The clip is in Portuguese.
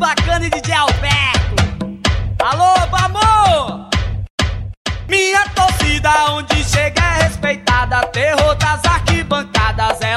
Bacana e DJ Alberto. Alô, vamos! Minha torcida onde chega é respeitada, terror das arquibancadas é